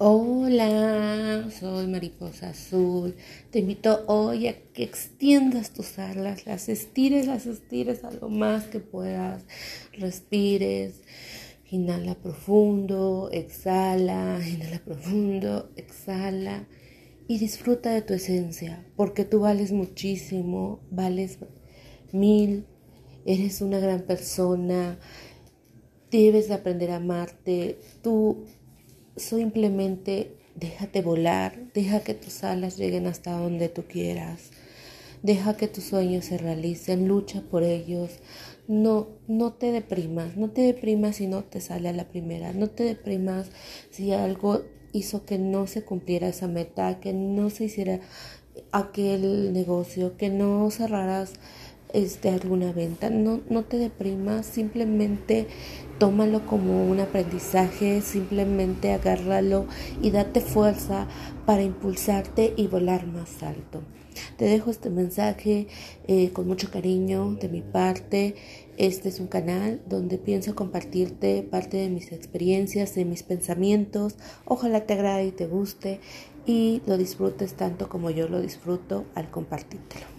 Hola, soy Mariposa Azul. Te invito hoy a que extiendas tus alas, las estires, las estires a lo más que puedas. Respires, inhala profundo, exhala, inhala profundo, exhala y disfruta de tu esencia, porque tú vales muchísimo, vales mil, eres una gran persona, debes aprender a amarte, tú Simplemente déjate volar, deja que tus alas lleguen hasta donde tú quieras. Deja que tus sueños se realicen, lucha por ellos. No, no te deprimas, no te deprimas si no te sale a la primera. No te deprimas si algo hizo que no se cumpliera esa meta, que no se hiciera aquel negocio, que no cerraras este, alguna venta. No, no te deprimas, simplemente tómalo como un aprendizaje, simplemente agárralo y date fuerza para impulsarte y volar más alto. Te dejo este mensaje eh, con mucho cariño de mi parte. Este es un canal donde pienso compartirte parte de mis experiencias, de mis pensamientos. Ojalá te agrade y te guste y lo disfrutes tanto como yo lo disfruto al compartírtelo.